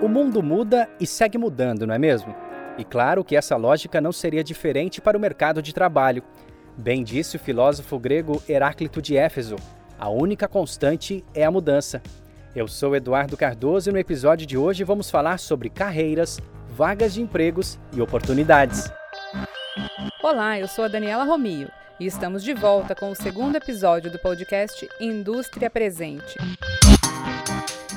O mundo muda e segue mudando, não é mesmo? E claro que essa lógica não seria diferente para o mercado de trabalho. Bem disse o filósofo grego Heráclito de Éfeso: a única constante é a mudança. Eu sou Eduardo Cardoso e no episódio de hoje vamos falar sobre carreiras, vagas de empregos e oportunidades. Olá, eu sou a Daniela Romio e estamos de volta com o segundo episódio do podcast Indústria Presente.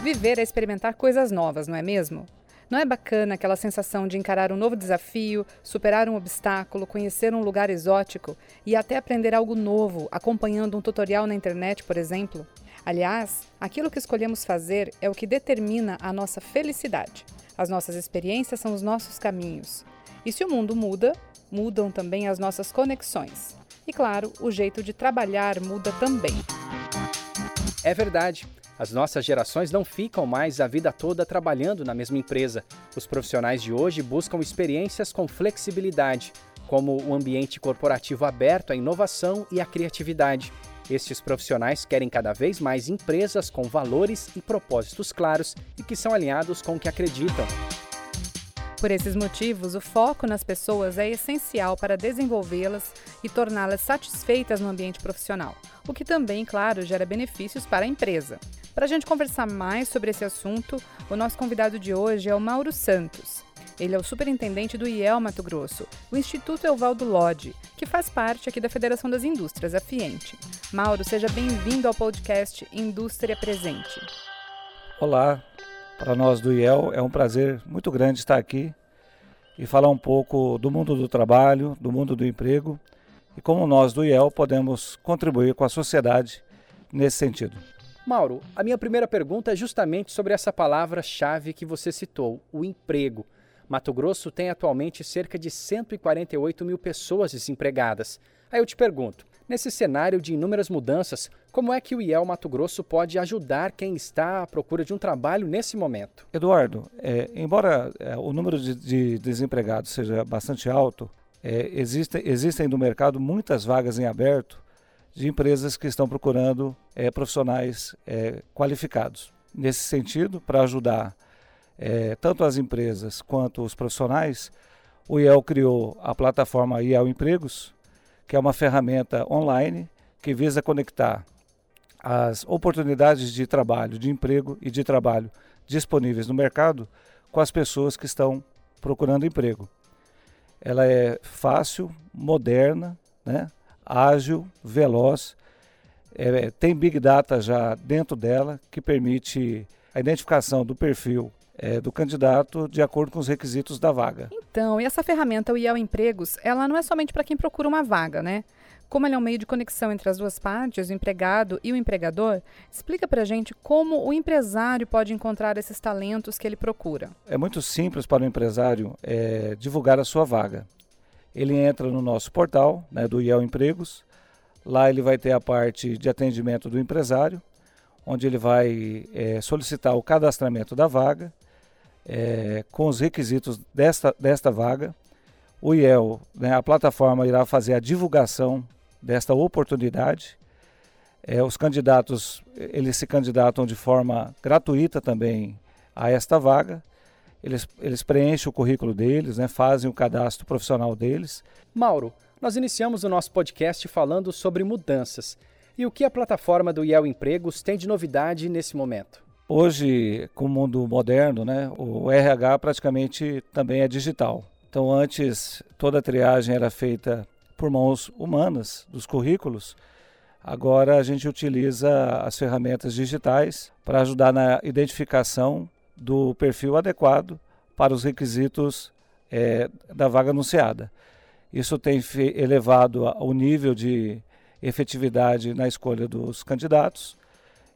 Viver é experimentar coisas novas, não é mesmo? Não é bacana aquela sensação de encarar um novo desafio, superar um obstáculo, conhecer um lugar exótico e até aprender algo novo, acompanhando um tutorial na internet, por exemplo? Aliás, aquilo que escolhemos fazer é o que determina a nossa felicidade. As nossas experiências são os nossos caminhos. E se o mundo muda, mudam também as nossas conexões. E claro, o jeito de trabalhar muda também. É verdade. As nossas gerações não ficam mais a vida toda trabalhando na mesma empresa. Os profissionais de hoje buscam experiências com flexibilidade, como o ambiente corporativo aberto à inovação e à criatividade. Estes profissionais querem cada vez mais empresas com valores e propósitos claros e que são alinhados com o que acreditam. Por esses motivos, o foco nas pessoas é essencial para desenvolvê-las e torná-las satisfeitas no ambiente profissional, o que também, claro, gera benefícios para a empresa. Para a gente conversar mais sobre esse assunto, o nosso convidado de hoje é o Mauro Santos. Ele é o superintendente do IEL Mato Grosso, o Instituto Evaldo Lodge, que faz parte aqui da Federação das Indústrias, a FIENTE. Mauro, seja bem-vindo ao podcast Indústria Presente. Olá, para nós do IEL é um prazer muito grande estar aqui e falar um pouco do mundo do trabalho, do mundo do emprego e como nós do IEL podemos contribuir com a sociedade nesse sentido. Mauro, a minha primeira pergunta é justamente sobre essa palavra-chave que você citou, o emprego. Mato Grosso tem atualmente cerca de 148 mil pessoas desempregadas. Aí eu te pergunto, nesse cenário de inúmeras mudanças, como é que o IEL Mato Grosso pode ajudar quem está à procura de um trabalho nesse momento? Eduardo, é, embora é, o número de, de, desempregados seja bastante alto, é, existe, existem no mercado muitas vagas em aberto de empresas que estão procurando é, profissionais é, qualificados. Nesse sentido, para ajudar é, tanto as empresas quanto os profissionais, o IEL criou a plataforma IEL Empregos, que é uma ferramenta online que visa conectar as oportunidades de trabalho, de emprego e de trabalho disponíveis no mercado com as pessoas que estão procurando emprego. Ela é fácil, moderna, né? Ágil, veloz, é, tem Big Data já dentro dela, que permite a identificação do perfil é, do candidato de acordo com os requisitos da vaga. Então, e essa ferramenta, o IEL Empregos, ela não é somente para quem procura uma vaga, né? Como ele é um meio de conexão entre as duas partes, o empregado e o empregador, explica para a gente como o empresário pode encontrar esses talentos que ele procura. É muito simples para o empresário é, divulgar a sua vaga ele entra no nosso portal né, do IEL Empregos. Lá ele vai ter a parte de atendimento do empresário, onde ele vai é, solicitar o cadastramento da vaga, é, com os requisitos desta, desta vaga. O IEL, né, a plataforma, irá fazer a divulgação desta oportunidade. É, os candidatos, eles se candidatam de forma gratuita também a esta vaga eles, eles preenchem o currículo deles, né, fazem o cadastro profissional deles. Mauro, nós iniciamos o nosso podcast falando sobre mudanças. E o que a plataforma do IEL Empregos tem de novidade nesse momento? Hoje, com o mundo moderno, né, o RH praticamente também é digital. Então, antes, toda a triagem era feita por mãos humanas dos currículos. Agora, a gente utiliza as ferramentas digitais para ajudar na identificação do perfil adequado para os requisitos é, da vaga anunciada. Isso tem elevado o nível de efetividade na escolha dos candidatos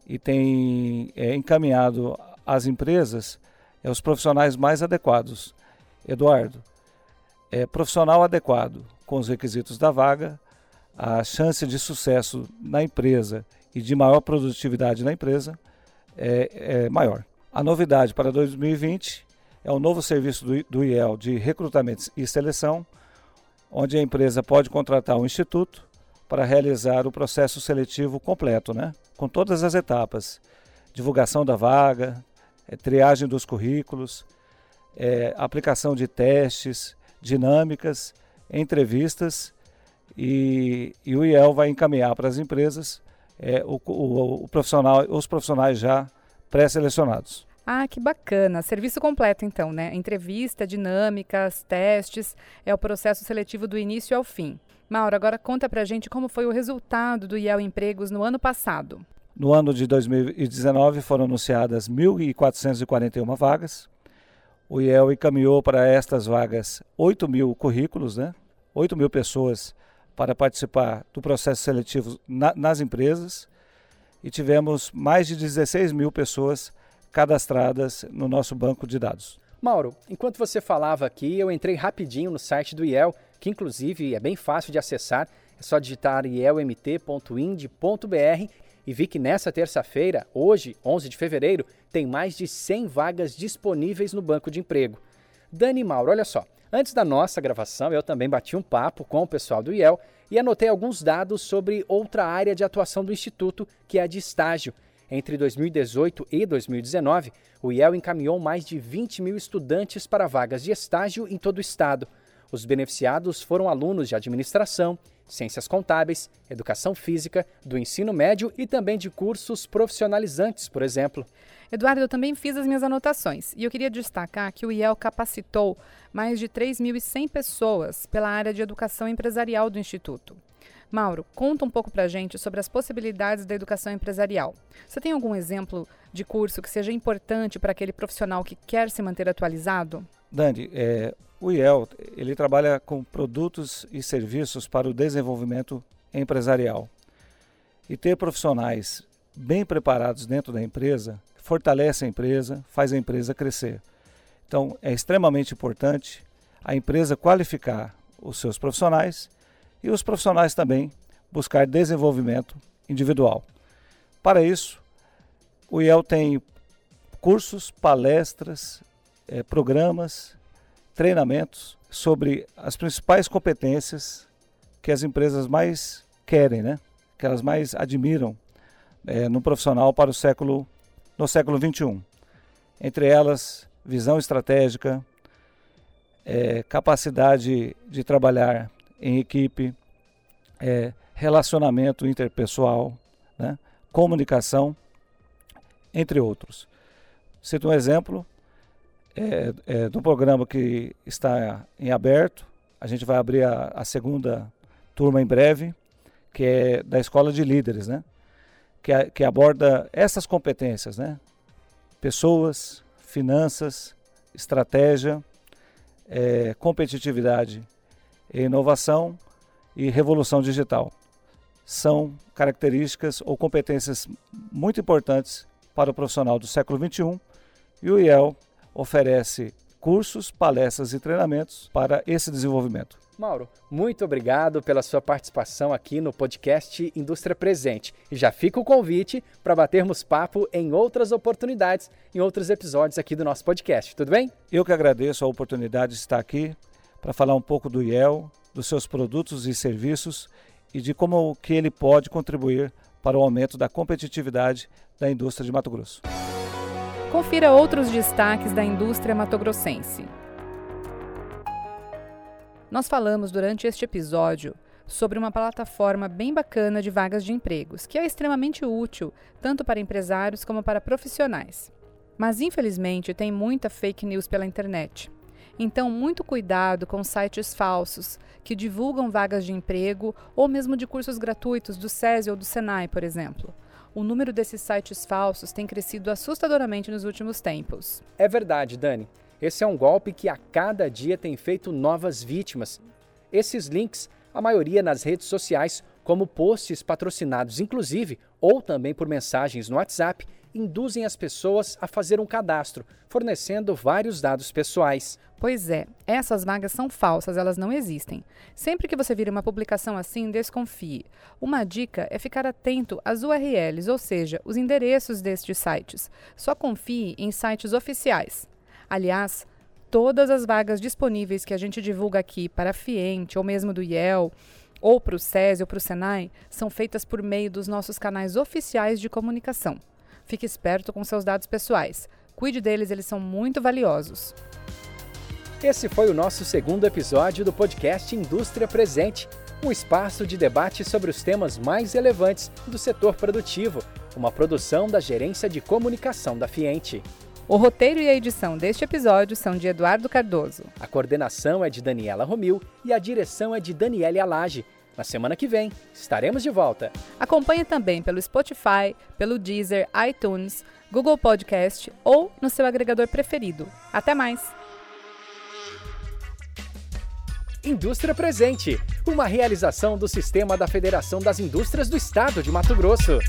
e tem é, encaminhado às empresas é, os profissionais mais adequados. Eduardo, é, profissional adequado com os requisitos da vaga, a chance de sucesso na empresa e de maior produtividade na empresa é, é maior. A novidade para 2020 é o novo serviço do, IEL de recrutamento e seleção, onde a empresa pode contratar um instituto para realizar o processo seletivo completo, né? com todas as etapas. Divulgação da vaga, é, triagem dos currículos, é, aplicação de testes, dinâmicas, entrevistas e, e o IEL vai encaminhar para as empresas é, o, o, o profissional, os profissionais já pré-selecionados. Ah, que bacana. Serviço completo, então, né? Entrevista, dinâmicas, testes. É o processo seletivo do início ao fim. Mauro, agora conta pra gente como foi o resultado do IEL Empregos no ano passado. No ano de 2019 foram anunciadas 1.441 vagas. O IEL encaminhou para estas vagas 8 mil currículos, né? 8 mil pessoas para participar do processo seletivo na, nas empresas e tivemos mais de 16 mil pessoas cadastradas no nosso banco de dados. Mauro, enquanto você falava aqui, eu entrei rapidinho no site do IEL, que inclusive é bem fácil de acessar, é só digitar ielmt.ind.br e vi que nessa terça-feira, hoje, 11 de fevereiro, tem mais de 100 vagas disponíveis no banco de emprego. Dani Mauro, olha só, antes da nossa gravação eu também bati um papo com o pessoal do IEL e anotei alguns dados sobre outra área de atuação do Instituto, que é a de estágio. Entre 2018 e 2019, o IEL encaminhou mais de 20 mil estudantes para vagas de estágio em todo o estado. Os beneficiados foram alunos de administração, ciências contábeis, educação física, do ensino médio e também de cursos profissionalizantes, por exemplo. Eduardo, eu também fiz as minhas anotações e eu queria destacar que o IEL capacitou mais de 3.100 pessoas pela área de educação empresarial do Instituto. Mauro, conta um pouco para a gente sobre as possibilidades da educação empresarial. Você tem algum exemplo de curso que seja importante para aquele profissional que quer se manter atualizado? Dani, é, o IEL ele trabalha com produtos e serviços para o desenvolvimento empresarial. E ter profissionais bem preparados dentro da empresa fortalece a empresa, faz a empresa crescer. Então, é extremamente importante a empresa qualificar os seus profissionais e os profissionais também buscar desenvolvimento individual. Para isso, o IEL tem cursos, palestras, eh, programas treinamentos sobre as principais competências que as empresas mais querem, né? que elas mais admiram é, no profissional para o século no século 21. Entre elas, visão estratégica, é, capacidade de trabalhar em equipe, é, relacionamento interpessoal, né? comunicação, entre outros. Cito um exemplo: é, é, do programa que está em aberto. A gente vai abrir a, a, segunda turma em breve, que é da Escola de Líderes, né? que, que aborda essas competências, né? pessoas, finanças, estratégia, é, competitividade, inovação e revolução digital. São características ou competências muito importantes para o profissional do século XXI e o IEL oferece cursos, palestras e treinamentos para esse desenvolvimento. Mauro, muito obrigado pela sua participação aqui no podcast Indústria Presente. E já fica o convite para batermos papo em outras oportunidades, em outros episódios aqui do nosso podcast. Tudo bem? Eu que agradeço a oportunidade de estar aqui para falar um pouco do IEL, dos seus produtos e serviços e de como que ele pode contribuir para o aumento da competitividade da indústria de Mato Grosso. Confira outros destaques da indústria matogrossense. Nós falamos durante este episódio sobre uma plataforma bem bacana de vagas de empregos, que é extremamente útil tanto para empresários como para profissionais. Mas infelizmente tem muita fake news pela internet. Então, muito cuidado com sites falsos que divulgam vagas de emprego ou mesmo de cursos gratuitos do SESI ou do Senai, por exemplo o número desses sites falsos tem crescido assustadoramente nos últimos tempos. É verdade, Dani. Esse é um golpe que a cada dia tem feito novas vítimas. Esses links, a maioria nas redes sociais, como posts patrocinados, inclusive, ou também por mensagens no WhatsApp, induzem as pessoas a fazer um cadastro, fornecendo vários dados pessoais. Pois é, essas vagas são falsas, elas não existem. Sempre que você vir uma publicação assim, desconfie. Uma dica é ficar atento às URLs, ou seja, os endereços destes sites. Só confie em sites oficiais. Aliás, todas as vagas disponíveis que a gente divulga aqui para a Fiente ou mesmo do IEL, ou para o SESI ou para o SENAI, são feitas por meio dos nossos canais oficiais de comunicação. Fique esperto com seus dados pessoais. Cuide deles, eles são muito valiosos. Esse foi o nosso segundo episódio do podcast Indústria Presente, um espaço de debate sobre os temas mais relevantes do setor produtivo, uma produção da Gerência de Comunicação da Fiente. O roteiro e a edição deste episódio são de Eduardo Cardoso. A coordenação é de Daniela Romil e a direção é de Daniele Alage. Na semana que vem, estaremos de volta. Acompanhe também pelo Spotify, pelo Deezer, iTunes, Google Podcast ou no seu agregador preferido. Até mais! Indústria Presente, uma realização do Sistema da Federação das Indústrias do Estado de Mato Grosso.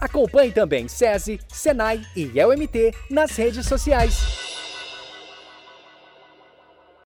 Acompanhe também SESI, SENAI e ELMT nas redes sociais.